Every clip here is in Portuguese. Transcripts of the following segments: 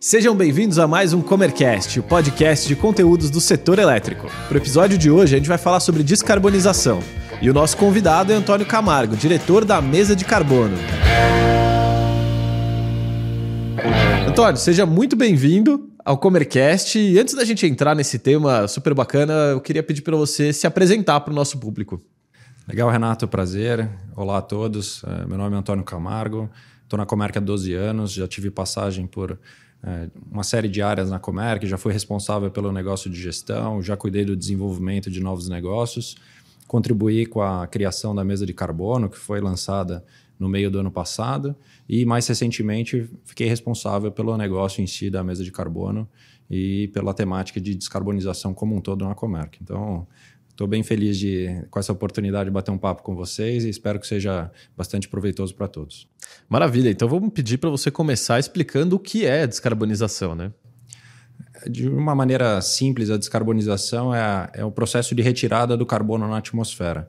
Sejam bem-vindos a mais um Comercast, o podcast de conteúdos do setor elétrico. Para o episódio de hoje, a gente vai falar sobre descarbonização. E o nosso convidado é Antônio Camargo, diretor da Mesa de Carbono. Antônio, seja muito bem-vindo ao Comercast. E antes da gente entrar nesse tema super bacana, eu queria pedir para você se apresentar para o nosso público. Legal, Renato, prazer. Olá a todos. É, meu nome é Antônio Camargo. Estou na Comerc há 12 anos, já tive passagem por uma série de áreas na Comerc, já fui responsável pelo negócio de gestão, já cuidei do desenvolvimento de novos negócios, contribuí com a criação da mesa de carbono, que foi lançada no meio do ano passado, e mais recentemente fiquei responsável pelo negócio em si da mesa de carbono e pela temática de descarbonização como um todo na Comerc. Então, Estou bem feliz de, com essa oportunidade de bater um papo com vocês e espero que seja bastante proveitoso para todos. Maravilha. Então vamos pedir para você começar explicando o que é descarbonização, né? De uma maneira simples, a descarbonização é, é o processo de retirada do carbono na atmosfera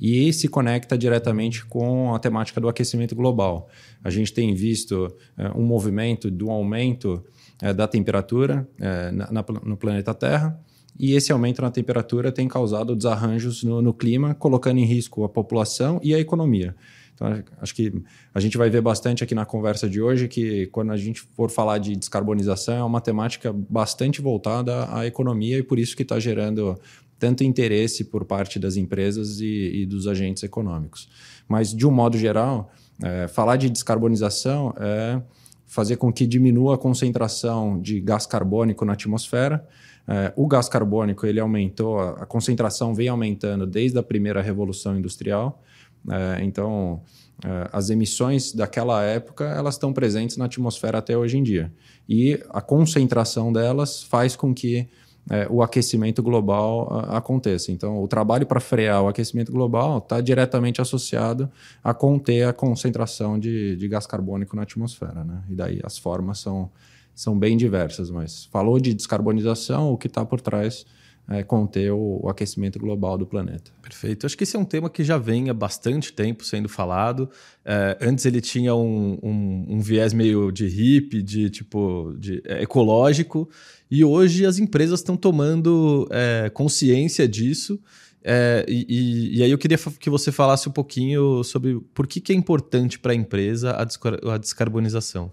e se conecta diretamente com a temática do aquecimento global. A gente tem visto é, um movimento do aumento é, da temperatura é, na, na, no planeta Terra e esse aumento na temperatura tem causado desarranjos no, no clima, colocando em risco a população e a economia. Então, acho que a gente vai ver bastante aqui na conversa de hoje que, quando a gente for falar de descarbonização, é uma temática bastante voltada à economia e por isso que está gerando tanto interesse por parte das empresas e, e, dos agentes econômicos. Mas, de um modo geral, é, falar de descarbonização é fazer com que diminua a concentração de gás carbônico na atmosfera, é, o gás carbônico ele aumentou, a, concentração vem aumentando desde a primeira revolução industrial. É, então, é, as emissões daquela época elas estão presentes na atmosfera até hoje em dia. E a concentração delas faz com que é, o aquecimento global a, aconteça. Então, o trabalho para frear o aquecimento global está diretamente associado a conter a concentração de, de gás carbônico na atmosfera. Né? E daí as formas são são bem diversas, mas falou de descarbonização, o que está por trás é conter o, o, aquecimento global do planeta. Perfeito. Acho que esse é um tema que já vem há bastante tempo sendo falado. É, antes ele tinha um, um, um, viés meio de hippie, de tipo de, é, ecológico, e hoje as empresas estão tomando é, consciência disso. É, e, e, aí eu queria que você falasse um pouquinho sobre por que, que é importante para a empresa a descarbonização.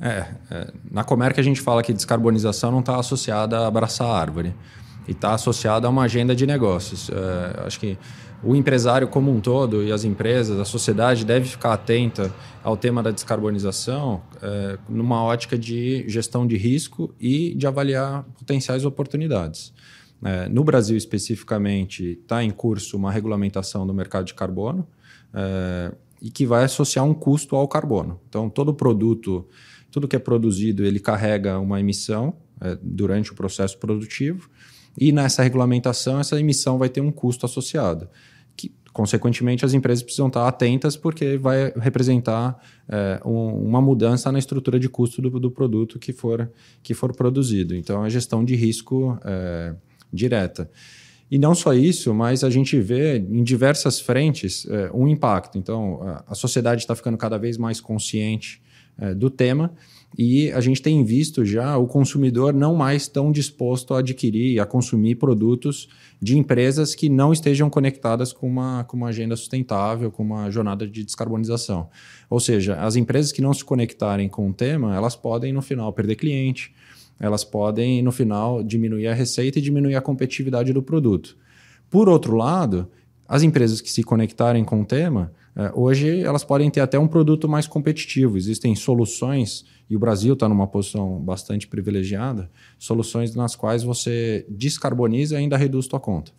É, é, na Comerc a gente fala que descarbonização não está associada a abraçar a árvore e está associada a uma agenda de negócios. É, acho que o empresário como um todo e as empresas, a sociedade deve ficar atenta ao tema da descarbonização é, numa ótica de gestão de risco e de avaliar potenciais oportunidades. É, no Brasil especificamente está em curso uma regulamentação do mercado de carbono é, e que vai associar um custo ao carbono. Então todo produto tudo que é produzido ele carrega uma emissão é, durante o processo produtivo e nessa regulamentação essa emissão vai ter um custo associado. Que, consequentemente, as empresas precisam estar atentas porque vai representar é, um, uma mudança na estrutura de custo do, do, produto que for, que for produzido. Então, é gestão de risco é, direta. E não só isso, mas a gente vê em diversas frentes é, um impacto. Então, a, a sociedade está ficando cada vez mais consciente do tema. E a gente tem visto já o consumidor não mais tão disposto a adquirir, a consumir produtos de empresas que não estejam conectadas com uma, com uma agenda sustentável, com uma jornada de descarbonização. Ou seja, as empresas que não se conectarem com o tema, elas podem no final perder cliente, elas podem no final diminuir a receita e diminuir a competitividade do produto. Por outro lado, as empresas que se conectarem com o tema, hoje elas podem ter até um produto mais competitivo. Existem soluções, e o Brasil está numa posição bastante privilegiada, soluções nas quais você descarboniza e ainda reduz sua conta.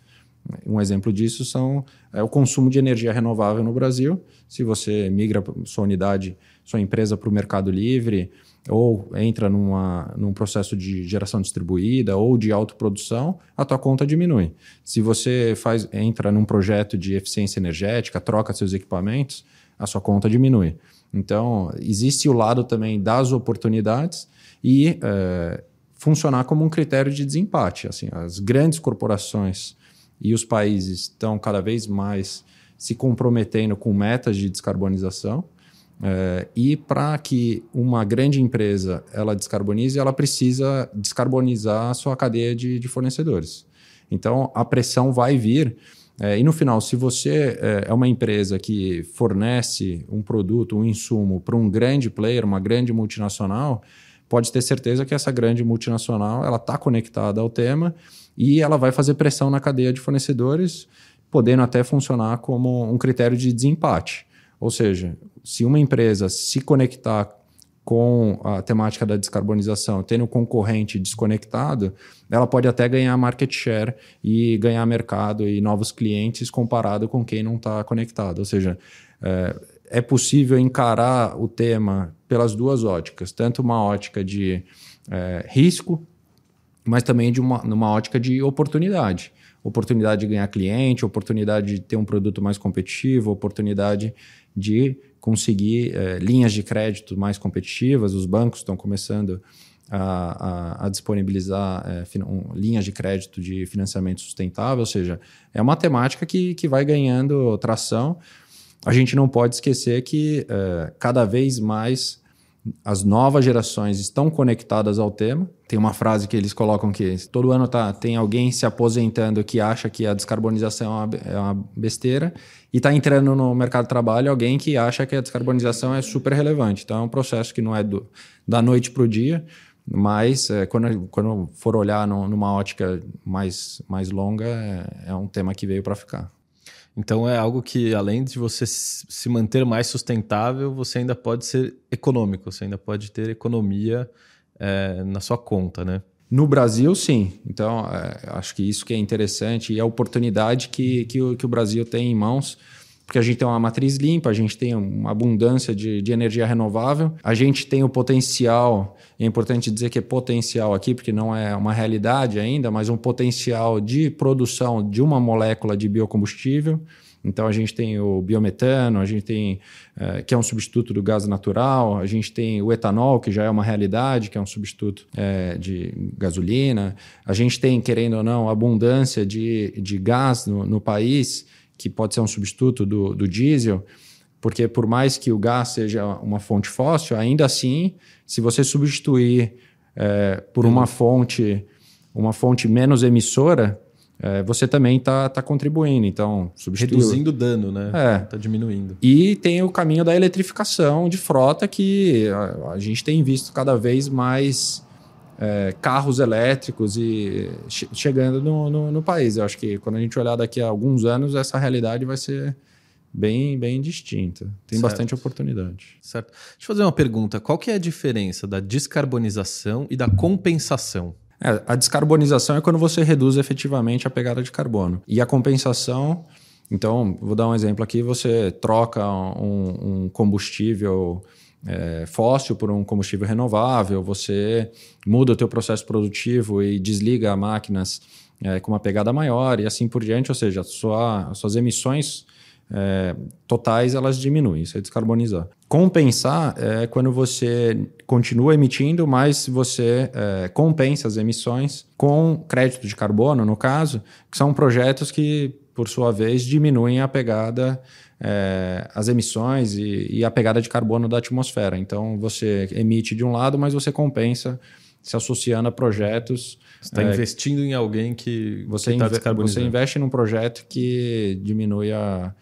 Um exemplo disso são é, o consumo de energia renovável no Brasil. Se você migra sua unidade, sua empresa para o mercado livre, ou entra numa, num processo de geração distribuída ou de autoprodução, a tua conta diminui. Se você faz, entra num projeto de eficiência energética, troca seus equipamentos, a sua conta diminui. Então, existe o lado também das oportunidades e é, funcionar como um critério de desempate. Assim, as grandes corporações e os países estão cada vez mais se comprometendo com metas de descarbonização É, e para que uma grande empresa ela descarbonize, ela precisa descarbonizar a sua cadeia de, de fornecedores. Então, a pressão vai vir. É, e no final, se você é, é uma empresa que fornece um produto, um insumo para um grande player, uma grande multinacional, pode ter certeza que essa grande multinacional ela está conectada ao tema e ela vai fazer pressão na cadeia de fornecedores, podendo até funcionar como um critério de desempate. Ou seja, se uma empresa se conectar com a temática da descarbonização, tendo um concorrente desconectado, ela pode até ganhar market share e ganhar mercado e novos clientes comparado com quem não está conectado. Ou seja, é, é possível encarar o tema pelas duas óticas, tanto uma ótica de é, risco, mas também de uma, numa ótica de oportunidade. Oportunidade de ganhar cliente, oportunidade de ter um produto mais competitivo, oportunidade de conseguir é, linhas de crédito mais competitivas. Os bancos estão começando a, a, a disponibilizar é, um, linhas de crédito de financiamento sustentável, ou seja, é uma temática que, que vai ganhando tração. A gente não pode esquecer que é, cada vez mais as novas gerações estão conectadas ao tema. Tem uma frase que eles colocam que todo ano tá, tem alguém se aposentando que acha que a descarbonização é uma, é besteira e está entrando no mercado de trabalho alguém que acha que a descarbonização é super relevante. Então é um processo que não é do, da noite para o dia, mas é, quando, quando for olhar no, numa ótica mais, mais longa, é, é um tema que veio para ficar. Então é algo que, além de você se manter mais sustentável, você ainda pode ser econômico, você ainda pode ter economia é, na sua conta, né? No Brasil, sim. Então, é, acho que isso que é interessante e a oportunidade que, que, o, que o Brasil tem em mãos porque a gente tem uma matriz limpa, a gente tem uma abundância de, de energia renovável, a gente tem o potencial, é importante dizer que é potencial aqui, porque não é uma realidade ainda, mas um potencial de produção de uma molécula de biocombustível. Então a gente tem o biometano, a gente tem é, que é um substituto do gás natural, a gente tem o etanol, que já é uma realidade, que é um substituto é, de gasolina, a gente tem, querendo ou não, abundância de, de gás no, no país que pode ser um substituto do, do diesel, porque por mais que o gás seja uma fonte fóssil, ainda assim, se você substituir é, por uma fonte, uma fonte menos emissora, é, você também está tá contribuindo. Então, reduzindo o dano, né? É. Está diminuindo. E tem o caminho da eletrificação de frota que a, a gente tem visto cada vez mais é, carros elétricos e che chegando no, no, no, país. Eu acho que quando a gente olhar daqui a alguns anos, essa realidade vai ser bem, bem distinta. Tem certo. bastante oportunidade. Certo. Deixa eu fazer uma pergunta. Qual que é a diferença da descarbonização e da compensação? É, a descarbonização é quando você reduz efetivamente a pegada de carbono. E a compensação, então, vou dar um exemplo aqui: você troca um, um combustível é, fóssil por um combustível renovável, você muda o teu processo produtivo e desliga máquinas é, com uma pegada maior e assim por diante, ou seja, sua, suas emissões é, totais elas diminuem, isso é descarbonizar. Compensar é quando você continua emitindo, mas você é, compensa as emissões com crédito de carbono, no caso, que são projetos que, por sua vez, diminuem a pegada é, as emissões e, e, a pegada de carbono da atmosfera. Então, você emite de um lado, mas você compensa se associando a projetos. Você está é, investindo em alguém que você, está você investe num projeto que diminui a,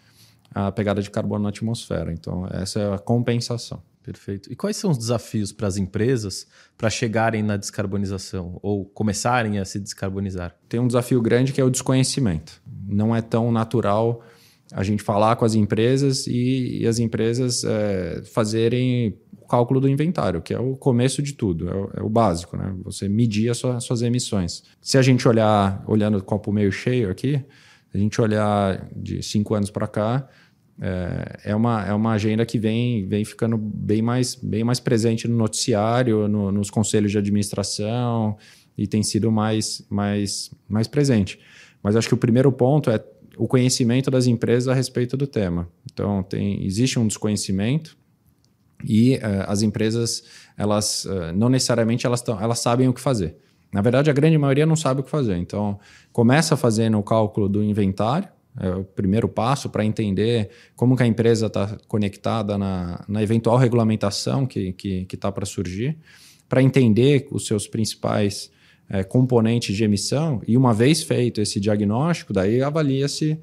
a pegada de carbono na atmosfera. Então, essa é a compensação. Perfeito. E quais são os desafios para as empresas para chegarem na descarbonização ou começarem a se descarbonizar? Tem um desafio grande que é o desconhecimento. Não é tão natural a gente falar com as empresas e, e as empresas é, fazerem o cálculo do inventário, que é o começo de tudo, é o, é o básico, né? Você medir as suas, suas emissões. Se a gente olhar, olhando o copo meio cheio aqui, a gente olhar de cinco anos para cá, é, é, uma, é uma agenda que vem, vem ficando bem mais, bem mais presente no noticiário, no, nos conselhos de administração e tem sido mais, mais, mais presente. Mas acho que o primeiro ponto é o conhecimento das empresas a respeito do tema. Então, tem, existe um desconhecimento e uh, as empresas, elas uh, não necessariamente elas, tão, elas sabem o que fazer. Na verdade, a grande maioria não sabe o que fazer. Então, começa fazendo o cálculo do inventário, é o primeiro passo para entender como que a empresa está conectada na, na, eventual regulamentação que está que, que tá para surgir, para entender os seus principais é, componentes de emissão, e uma vez feito esse diagnóstico, daí avalia-se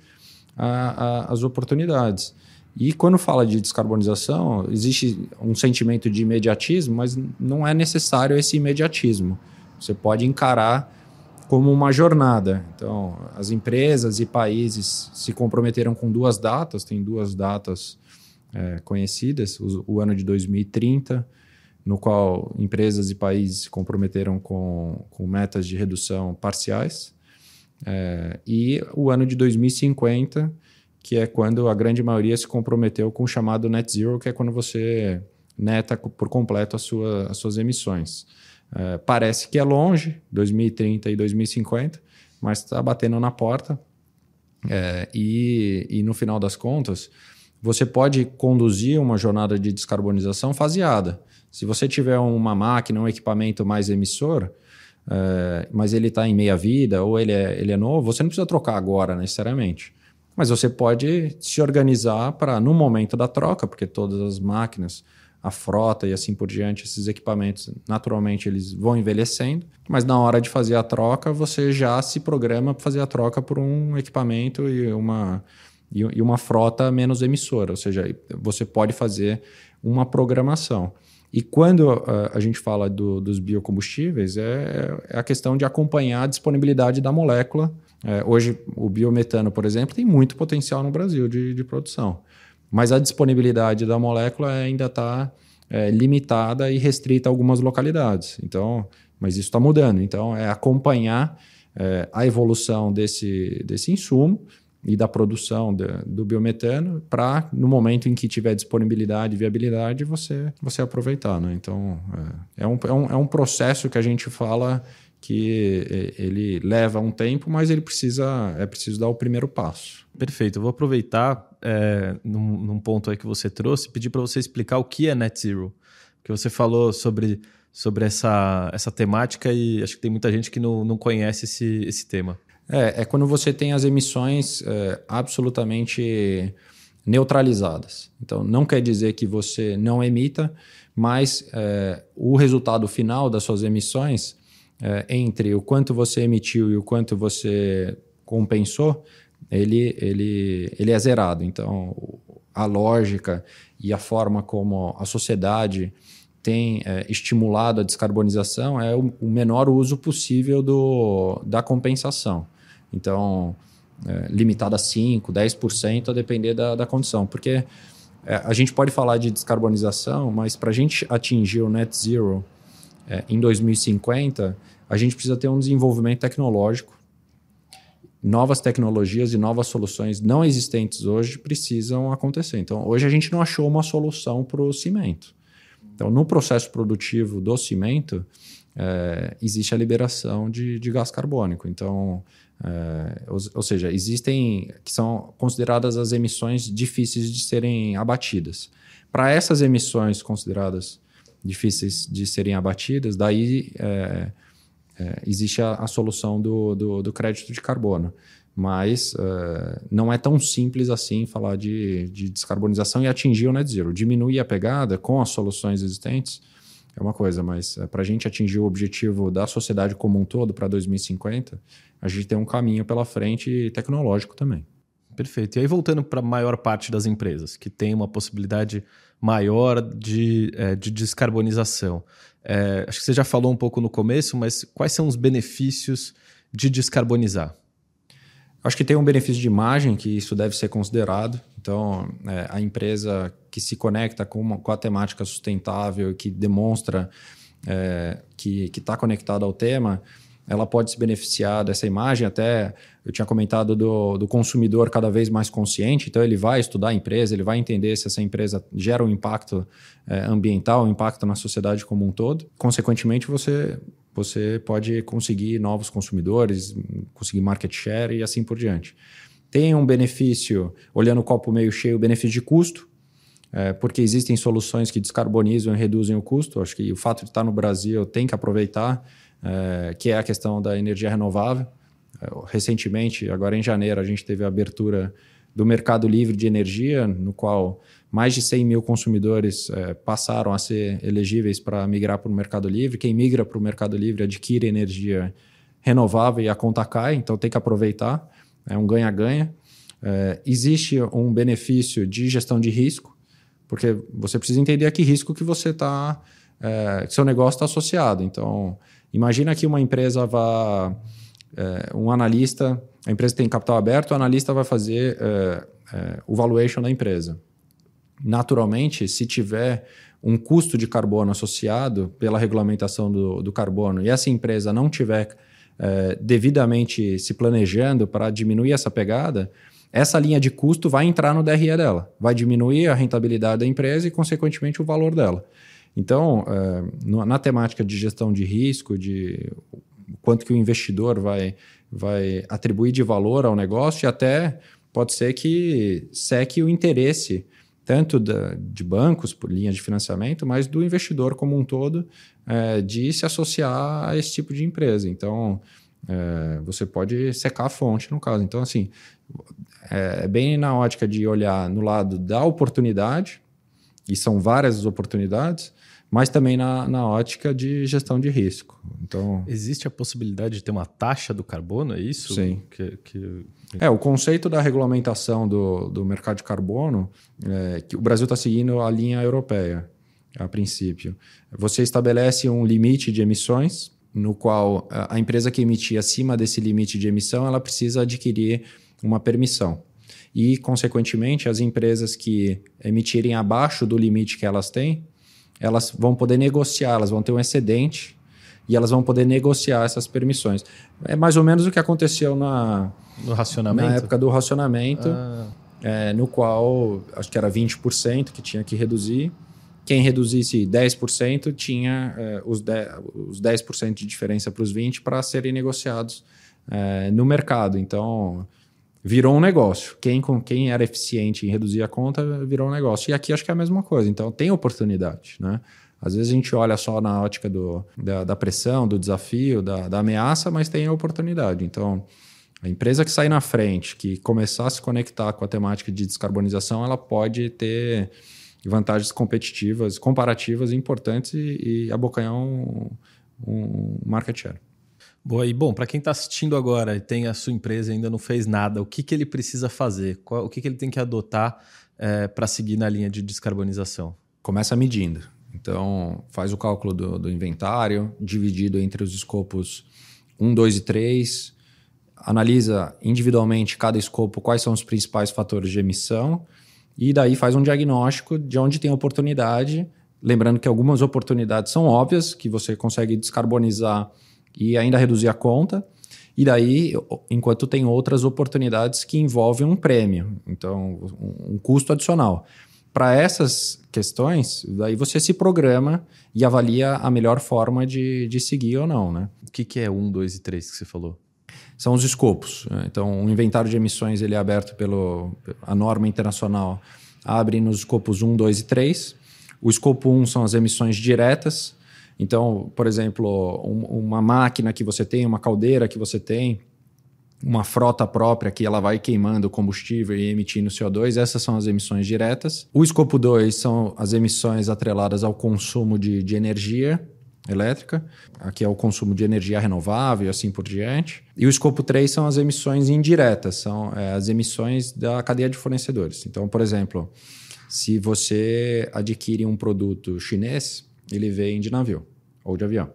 as oportunidades. E quando fala de descarbonização, existe um sentimento de imediatismo, mas não é necessário esse imediatismo. Você pode encarar como uma jornada. Então, as empresas e países se comprometeram com duas datas, tem duas datas é, conhecidas, o, o, ano de 2030, no qual empresas e países se comprometeram com, com metas de redução parciais, é, e o ano de 2050, que é quando a grande maioria se comprometeu com o chamado net zero, que é quando você neta por completo sua, as suas emissões. É, parece que é longe, 2030 e 2050, mas está batendo na porta. É, e, e no final das contas, você pode conduzir uma jornada de descarbonização faseada. Se você tiver uma máquina, um equipamento mais emissor, é, mas ele está em meia vida ou ele é, ele é novo, você não precisa trocar agora necessariamente. Mas você pode se organizar para, no momento da troca, porque todas as máquinas, a frota e assim por diante, esses equipamentos, naturalmente, eles vão envelhecendo. Mas na hora de fazer a troca, você já se programa para fazer a troca por um equipamento e uma, e uma frota menos emissora. Ou seja, você pode fazer uma programação. E quando uh, a gente fala do, dos biocombustíveis, é, é, a questão de acompanhar a disponibilidade da molécula é, hoje, o biometano, por exemplo, tem muito potencial no Brasil de, de produção, mas a disponibilidade da molécula ainda está é, limitada e restrita a algumas localidades. Então, mas isso está mudando. Então, é acompanhar é, a evolução desse, desse insumo e da produção de, do biometano para, no momento em que tiver disponibilidade e viabilidade, você, você aproveitar. Né? Então, é, é, um, é, um, é um processo que a gente fala que é, ele leva um tempo, mas ele precisa é preciso dar o primeiro passo. Perfeito. Eu vou aproveitar é, num, num, ponto aí que você trouxe, pedir para você explicar o que é net zero, que você falou sobre sobre essa, essa temática e acho que tem muita gente que não, não conhece esse, esse tema. É, é quando você tem as emissões é, absolutamente neutralizadas. Então, não quer dizer que você não emita, mas é, o resultado final das suas emissões é, entre o quanto você emitiu e o quanto você compensou, ele, ele, ele é zerado. Então, a lógica e a forma como a sociedade tem é, estimulado a descarbonização é o, o, menor uso possível do, da compensação. Então, é, limitado a 5%, 10%, a depender da, da condição. Porque é, a gente pode falar de descarbonização, mas para a gente atingir o net zero é, em 2050, a gente precisa ter um desenvolvimento tecnológico. Novas tecnologias e novas soluções não existentes hoje precisam acontecer. Então, hoje a gente não achou uma solução para o cimento. Então, no processo produtivo do cimento, é, existe a liberação de, de gás carbônico. Então, é, ou, ou, seja, existem que são consideradas as emissões difíceis de serem abatidas. Para essas emissões consideradas difíceis de serem abatidas, daí é, é, existe a, a solução do, do, do, crédito de carbono. Mas é, não é tão simples assim falar de, de descarbonização e atingir o net zero. Diminuir a pegada com as soluções existentes é uma coisa, mas é, para a gente atingir o objetivo da sociedade como um todo para 2050, a gente tem um caminho pela frente tecnológico também. Perfeito. E aí, voltando para a maior parte das empresas, que tem uma possibilidade maior de, é, de descarbonização. É, acho que você já falou um pouco no começo, mas quais são os benefícios de descarbonizar? Acho que tem um benefício de imagem que isso deve ser considerado. Então, é, a empresa que se conecta com, uma, com a temática sustentável, que demonstra é, que está conectada ao tema, ela pode se beneficiar dessa imagem. Até eu tinha comentado do, do consumidor cada vez mais consciente, então ele vai estudar a empresa, ele vai entender se essa empresa gera um impacto é, ambiental, um impacto na sociedade como um todo. Consequentemente, você, você pode conseguir novos consumidores, conseguir market share e assim por diante. Tem um benefício, olhando o copo meio cheio, benefício de custo, é, porque existem soluções que descarbonizam e reduzem o custo. Acho que o fato de estar no Brasil tem que aproveitar é, que é a questão da energia renovável. recentemente, agora em janeiro, a gente teve a abertura do Mercado Livre de Energia, no qual mais de 100 mil consumidores é, passaram a ser elegíveis para migrar para o Mercado Livre. Quem migra para o Mercado Livre adquire energia renovável e a conta cai, então tem que aproveitar. É um ganha-ganha. É, existe um benefício de gestão de risco, porque você precisa entender a que risco que você está, é, que seu negócio está associado. Então, imagina que uma empresa vá, é, um analista, a empresa tem capital aberto, o analista vai fazer é, é, o valuation da empresa. Naturalmente, se tiver um custo de carbono associado pela regulamentação do, do carbono e essa empresa não tiver é, devidamente se planejando para diminuir essa pegada, essa linha de custo vai entrar no DRE dela, vai diminuir a rentabilidade da empresa e, consequentemente, o valor dela. Então, é, na temática de gestão de risco, de quanto que o investidor vai, vai atribuir de valor ao negócio, e até pode ser que seque o interesse tanto da, de bancos por linha de financiamento, mas do investidor como um todo é, de se associar a esse tipo de empresa. Então, é, você pode secar a fonte no caso. Então, assim, é, é bem na ótica de olhar no lado da oportunidade, e são várias as oportunidades, mas também na, na ótica de gestão de risco. Então, Existe a possibilidade de ter uma taxa do carbono, é isso? Sim. Que, que... É, o conceito da regulamentação do, do mercado de carbono, é, que o Brasil está seguindo a linha europeia, a princípio. Você estabelece um limite de emissões, no qual a empresa que emitir acima desse limite de emissão, ela precisa adquirir uma permissão. E, consequentemente, as empresas que emitirem abaixo do limite que elas têm, elas vão poder negociar, elas vão ter um excedente e elas vão poder negociar essas permissões. É mais ou menos o que aconteceu na, no racionamento? na época do racionamento, ah. é, no qual acho que era 20% que tinha que reduzir. Quem reduzisse 10% tinha é, os, 10, os 10% de diferença para os 20% para serem negociados é, no mercado. Então, virou um negócio. Quem, com, quem era eficiente em reduzir a conta virou um negócio. E aqui acho que é a mesma coisa. Então, tem oportunidade. Né? Às vezes a gente olha só na ótica do, da, da pressão, do desafio, da, da ameaça, mas tem a oportunidade. Então, a empresa que sair na frente, que começar a se conectar com a temática de descarbonização, ela pode ter vantagens competitivas, comparativas importantes e, e abocanhar um, um market share. Boa, e bom, para quem está assistindo agora e tem a sua empresa e ainda não fez nada, o que, que ele precisa fazer? Qual, o que, que ele tem que adotar é, para seguir na linha de descarbonização? Começa medindo. Então, faz o cálculo do, do inventário, dividido entre os escopos 1, 2 e 3, analisa individualmente cada escopo quais são os principais fatores de emissão e daí faz um diagnóstico de onde tem oportunidade. Lembrando que algumas oportunidades são óbvias, que você consegue descarbonizar e ainda reduzir a conta. E daí, enquanto tem outras oportunidades que envolvem um prêmio, então um custo adicional. Para essas questões, daí você se programa e avalia a melhor forma de, de seguir ou não. Né? O que, que é um, dois e três que você falou? São os escopos. Né? Então, o inventário de emissões ele é aberto pela norma internacional, abre nos escopos 1, 2 e 3. O escopo 1 são as emissões diretas, então, por exemplo, um, uma máquina que você tem, uma caldeira que você tem, uma frota própria que ela vai queimando combustível e emitindo CO2, essas são as emissões diretas. O escopo 2 são as emissões atreladas ao consumo de, de energia elétrica, aqui é o consumo de energia renovável e assim por diante. E o escopo 3 são as emissões indiretas, são é, as emissões da cadeia de fornecedores. Então, por exemplo, se você adquire um produto chinês, ele vem de navio ou de avião.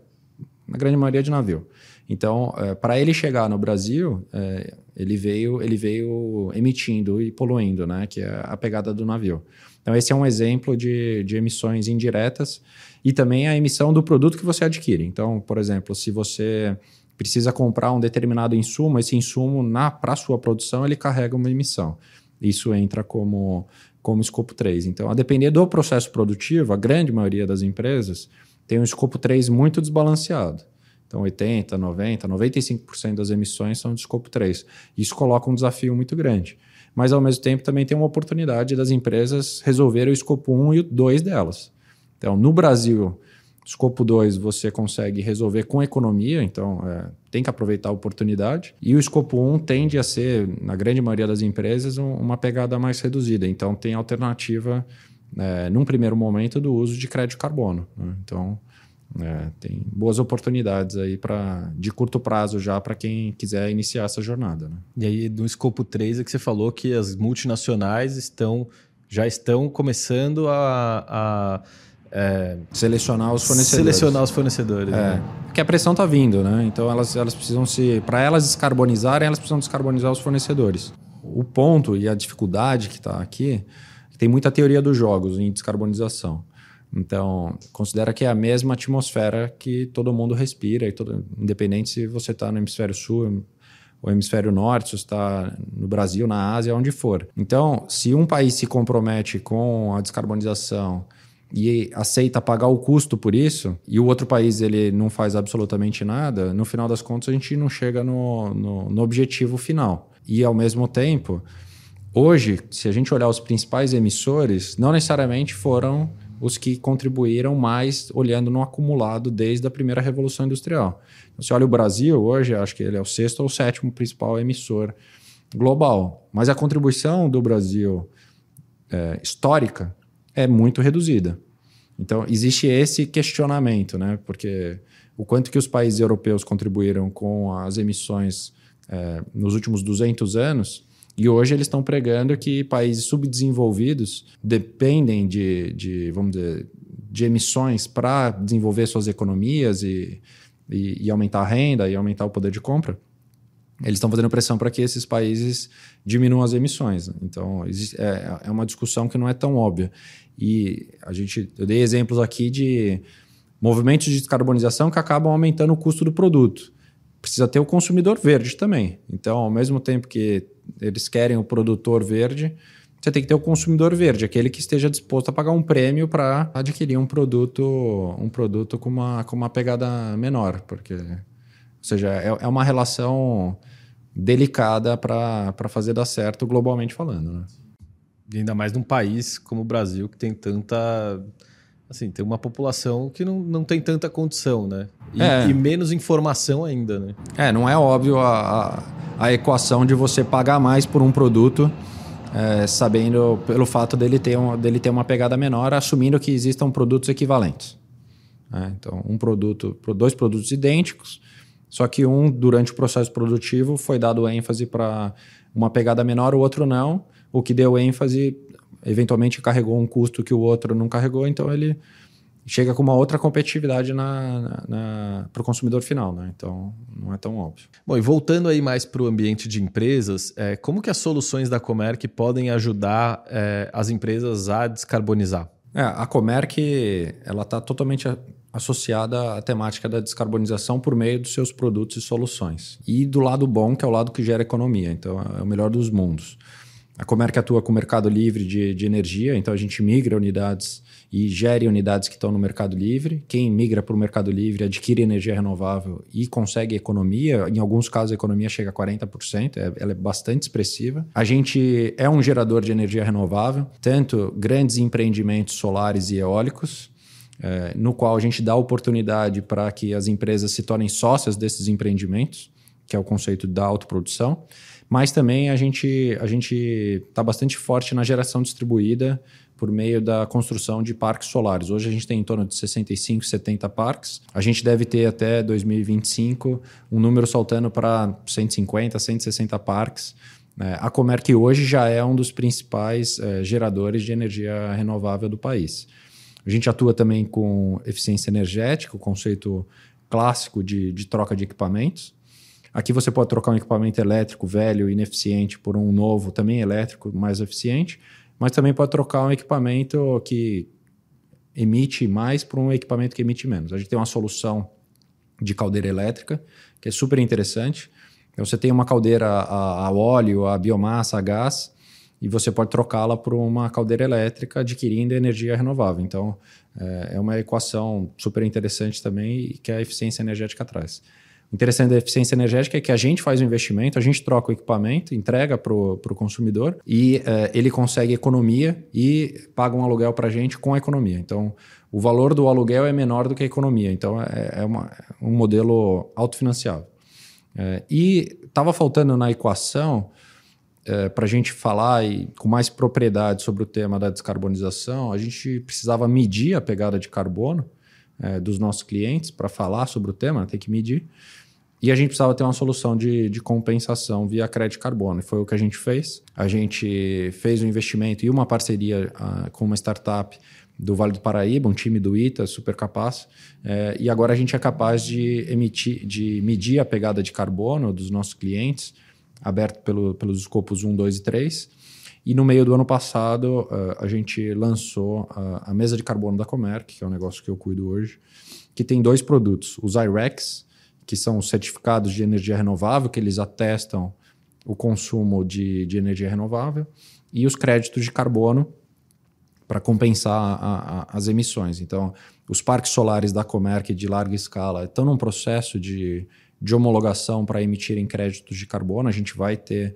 Na grande maioria de navio. Então, é, para ele chegar no Brasil, é, ele, veio, ele veio emitindo e poluindo, né? que é a pegada do navio. Então, esse é um exemplo de, de emissões indiretas e também a emissão do produto que você adquire. Então, por exemplo, se você precisa comprar um determinado insumo, esse insumo, para a sua produção, ele carrega uma emissão. Isso entra como, como escopo 3. Então, a depender do processo produtivo, a grande maioria das empresas tem um escopo 3 muito desbalanceado. Então, 80%, 90%, 95% das emissões são de escopo 3. Isso coloca um desafio muito grande. Mas, ao mesmo tempo, também tem uma oportunidade das empresas resolverem o escopo 1 e o 2 delas. Então, no Brasil, Escopo 2 você consegue resolver com economia, então é, tem que aproveitar a oportunidade. E o escopo 1 um tende a ser, na grande maioria das empresas, um, uma pegada mais reduzida. Então tem alternativa, é, num primeiro momento, do uso de crédito carbono. Né? Então é, tem boas oportunidades aí para de curto prazo já para quem quiser iniciar essa jornada. Né? E aí, no escopo 3 é que você falou que as multinacionais estão já estão começando a, a é, selecionar os fornecedores. Selecionar os fornecedores. É, né? Porque a pressão está vindo, né? Então elas, elas precisam se. Para elas descarbonizarem, elas precisam descarbonizar os fornecedores. O ponto e a dificuldade que está aqui, tem muita teoria dos jogos em descarbonização. Então, considera que é a mesma atmosfera que todo mundo respira, e todo, independente se você está no hemisfério sul ou hemisfério norte, se está no Brasil, na Ásia, onde for. Então, se um país se compromete com a descarbonização e aceita pagar o custo por isso, e o outro país ele não faz absolutamente nada, no final das contas a gente não chega no, no, no objetivo final. E ao mesmo tempo, hoje, se a gente olhar os principais emissores, não necessariamente foram os que contribuíram mais olhando no acumulado desde a primeira revolução industrial. Então, se olha o Brasil hoje, acho que ele é o sexto ou o sétimo principal emissor global, mas a contribuição do Brasil é, histórica é muito reduzida. Então, existe esse questionamento, né? Porque o quanto que os países europeus contribuíram com as emissões é, nos últimos 200 anos, e hoje eles estão pregando que países subdesenvolvidos dependem de, de vamos dizer, de emissões para desenvolver suas economias e, e, e aumentar a renda e aumentar o poder de compra eles estão fazendo pressão para que esses países diminuam as emissões. Então, é, é uma discussão que não é tão óbvia. E a gente, eu dei exemplos aqui de movimentos de descarbonização que acabam aumentando o custo do produto. Precisa ter o consumidor verde também. Então, ao mesmo tempo que eles querem o produtor verde, você tem que ter o consumidor verde, aquele que esteja disposto a pagar um prêmio para adquirir um produto, um produto com uma, com uma pegada menor, porque, ou seja, é, é uma relação delicada para fazer dar certo globalmente falando. Né? E ainda mais num país como o Brasil, que tem tanta. Assim, tem uma população que não, não tem tanta condição, né? E, é. e menos informação ainda, né? É, não é óbvio a, a, a equação de você pagar mais por um produto, é, sabendo pelo fato dele ter, um, dele ter uma pegada menor, assumindo que existam produtos equivalentes. É, então, um produto, dois produtos idênticos, só que um, durante o processo produtivo, foi dado ênfase para uma pegada menor, o outro não. O que deu ênfase, eventualmente carregou um custo que o outro não carregou, então ele chega com uma outra competitividade para o consumidor final, né? Então não é tão óbvio. Bom, e voltando aí mais para o ambiente de empresas, é, como que as soluções da Comerc podem ajudar é, as empresas a descarbonizar? É, a Comerc ela está totalmente associada à temática da descarbonização por meio dos seus produtos e soluções. E do lado bom, que é o lado que gera economia, então é o melhor dos mundos. A Comerc atua com o mercado livre de, de energia, então a gente migra unidades e gere unidades que estão no mercado livre. Quem migra para o mercado livre adquire energia renovável e consegue economia. Em alguns casos, a economia chega a 40%, é, ela é bastante expressiva. A gente é um gerador de energia renovável, tanto grandes empreendimentos solares e eólicos, é, no qual a gente dá oportunidade para que as empresas se tornem sócias desses empreendimentos, que é o conceito da autoprodução, mas também a gente a gente está bastante forte na geração distribuída por meio da construção de parques solares. Hoje a gente tem em torno de 65, 70 parques. A gente deve ter até 2025 um número saltando para 150, 160 parques. É, a Comerc hoje já é um dos principais é, geradores de energia renovável do país. A gente atua também com eficiência energética, o conceito clássico de, de troca de equipamentos. Aqui você pode trocar um equipamento elétrico velho, ineficiente, por um novo, também elétrico, mais eficiente, mas também pode trocar um equipamento que emite mais por um equipamento que emite menos. A gente tem uma solução de caldeira elétrica, que é super interessante. Então, você tem uma caldeira a, a óleo, a biomassa, a gás, e você pode trocá-la por uma caldeira elétrica adquirindo energia renovável. Então, é, é uma equação super interessante também que a eficiência energética traz. Interessante da eficiência energética é que a gente faz o investimento, a gente troca o equipamento, entrega para o consumidor e é, ele consegue economia e paga um aluguel para a gente com a economia. Então, o valor do aluguel é menor do que a economia. Então, é, é uma, um modelo autofinanciável. É, e estava faltando na equação, é, para a gente falar e, com mais propriedade sobre o tema da descarbonização, a gente precisava medir a pegada de carbono é, dos nossos clientes para falar sobre o tema, tem que medir. E a gente precisava ter uma solução de, de compensação via crédito carbono. E foi o que a gente fez. A gente fez um investimento e uma parceria uh, com uma startup do Vale do Paraíba, um time do ITA super capaz. É, e agora a gente é capaz de emitir, de medir a pegada de carbono dos nossos clientes, aberto pelo, pelos escopos 1, 2 e 3. E no meio do ano passado, uh, a gente lançou uh, a mesa de carbono da Comerc, que é um negócio que eu cuido hoje, que tem dois produtos: os IREX, que são os certificados de energia renovável, que eles atestam o consumo de, de energia renovável, e os créditos de carbono, para compensar a, a, as emissões. Então, os parques solares da Comerc de larga escala estão num processo de, de homologação para emitirem créditos de carbono. A gente vai ter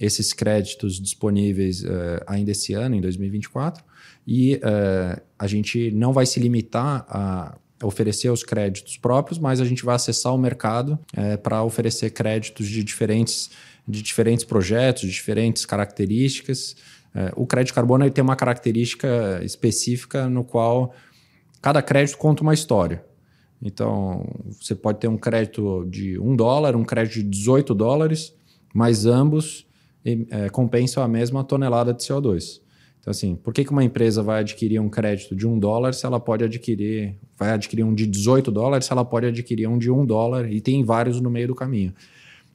esses créditos disponíveis uh, ainda esse ano, em 2024, e uh, a gente não vai se limitar a oferecer os créditos próprios, mas a gente vai acessar o mercado uh, para oferecer créditos de diferentes, de diferentes projetos, de diferentes características. o crédito carbono ele tem uma característica específica no qual cada crédito conta uma história. Então, você pode ter um crédito de um dólar, um crédito de 18 dólares, mas ambos é, compensam a mesma tonelada de CO2. Então, assim, por que, que uma empresa vai adquirir um crédito de um dólar se ela pode adquirir, vai adquirir um de 18 dólares se ela pode adquirir um de um dólar e tem vários no meio do caminho?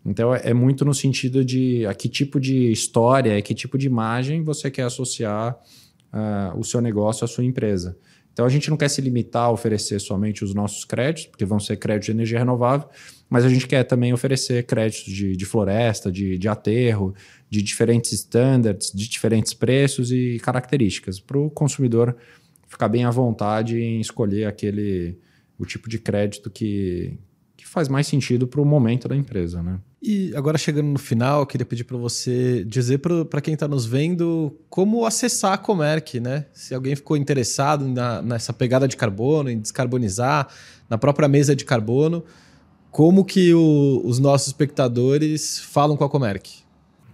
Então, é, é muito no sentido de a que tipo de história, a que tipo de imagem você quer associar uh, o seu negócio à sua empresa. Então, a gente não quer se limitar a oferecer somente os nossos créditos, porque vão ser créditos de energia renovável, mas a gente quer também oferecer créditos de, de floresta, de, de aterro, de diferentes standards, de diferentes preços e características, para o consumidor ficar bem à vontade em escolher aquele o tipo de crédito que, que faz mais sentido para o momento da empresa, né? E agora chegando no final, queria pedir para você dizer para quem está nos vendo como acessar a Comerc, né? Se alguém ficou interessado na, nessa pegada de carbono, em descarbonizar, na própria mesa de carbono, como que o, os nossos espectadores falam com a Comerc?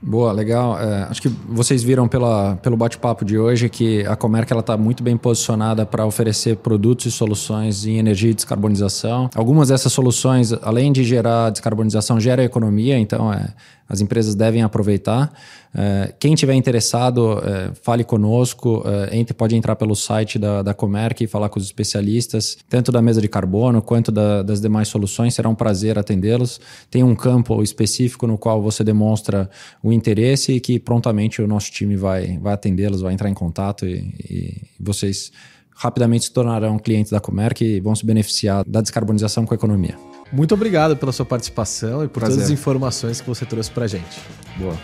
Boa, legal. É, acho que vocês viram pela, pelo bate-papo de hoje que a Comerc está muito bem posicionada para oferecer produtos e soluções em energia e descarbonização. Algumas dessas soluções, além de gerar descarbonização, geram economia, então é, as empresas devem aproveitar. É, quem tiver interessado, é, fale conosco, é, entre, pode entrar pelo site da, da Comerc e falar com os especialistas, tanto da mesa de carbono quanto da, das demais soluções. Será um prazer atendê-los. Tem um campo específico no qual você demonstra o interesse e que prontamente o nosso time vai, vai atendê-los, vai entrar em contato e, e vocês rapidamente se tornarão clientes da Comerc e vão se beneficiar da descarbonização com a economia. Muito obrigado pela sua participação e por Prazer. todas as informações que você trouxe para gente. Boa.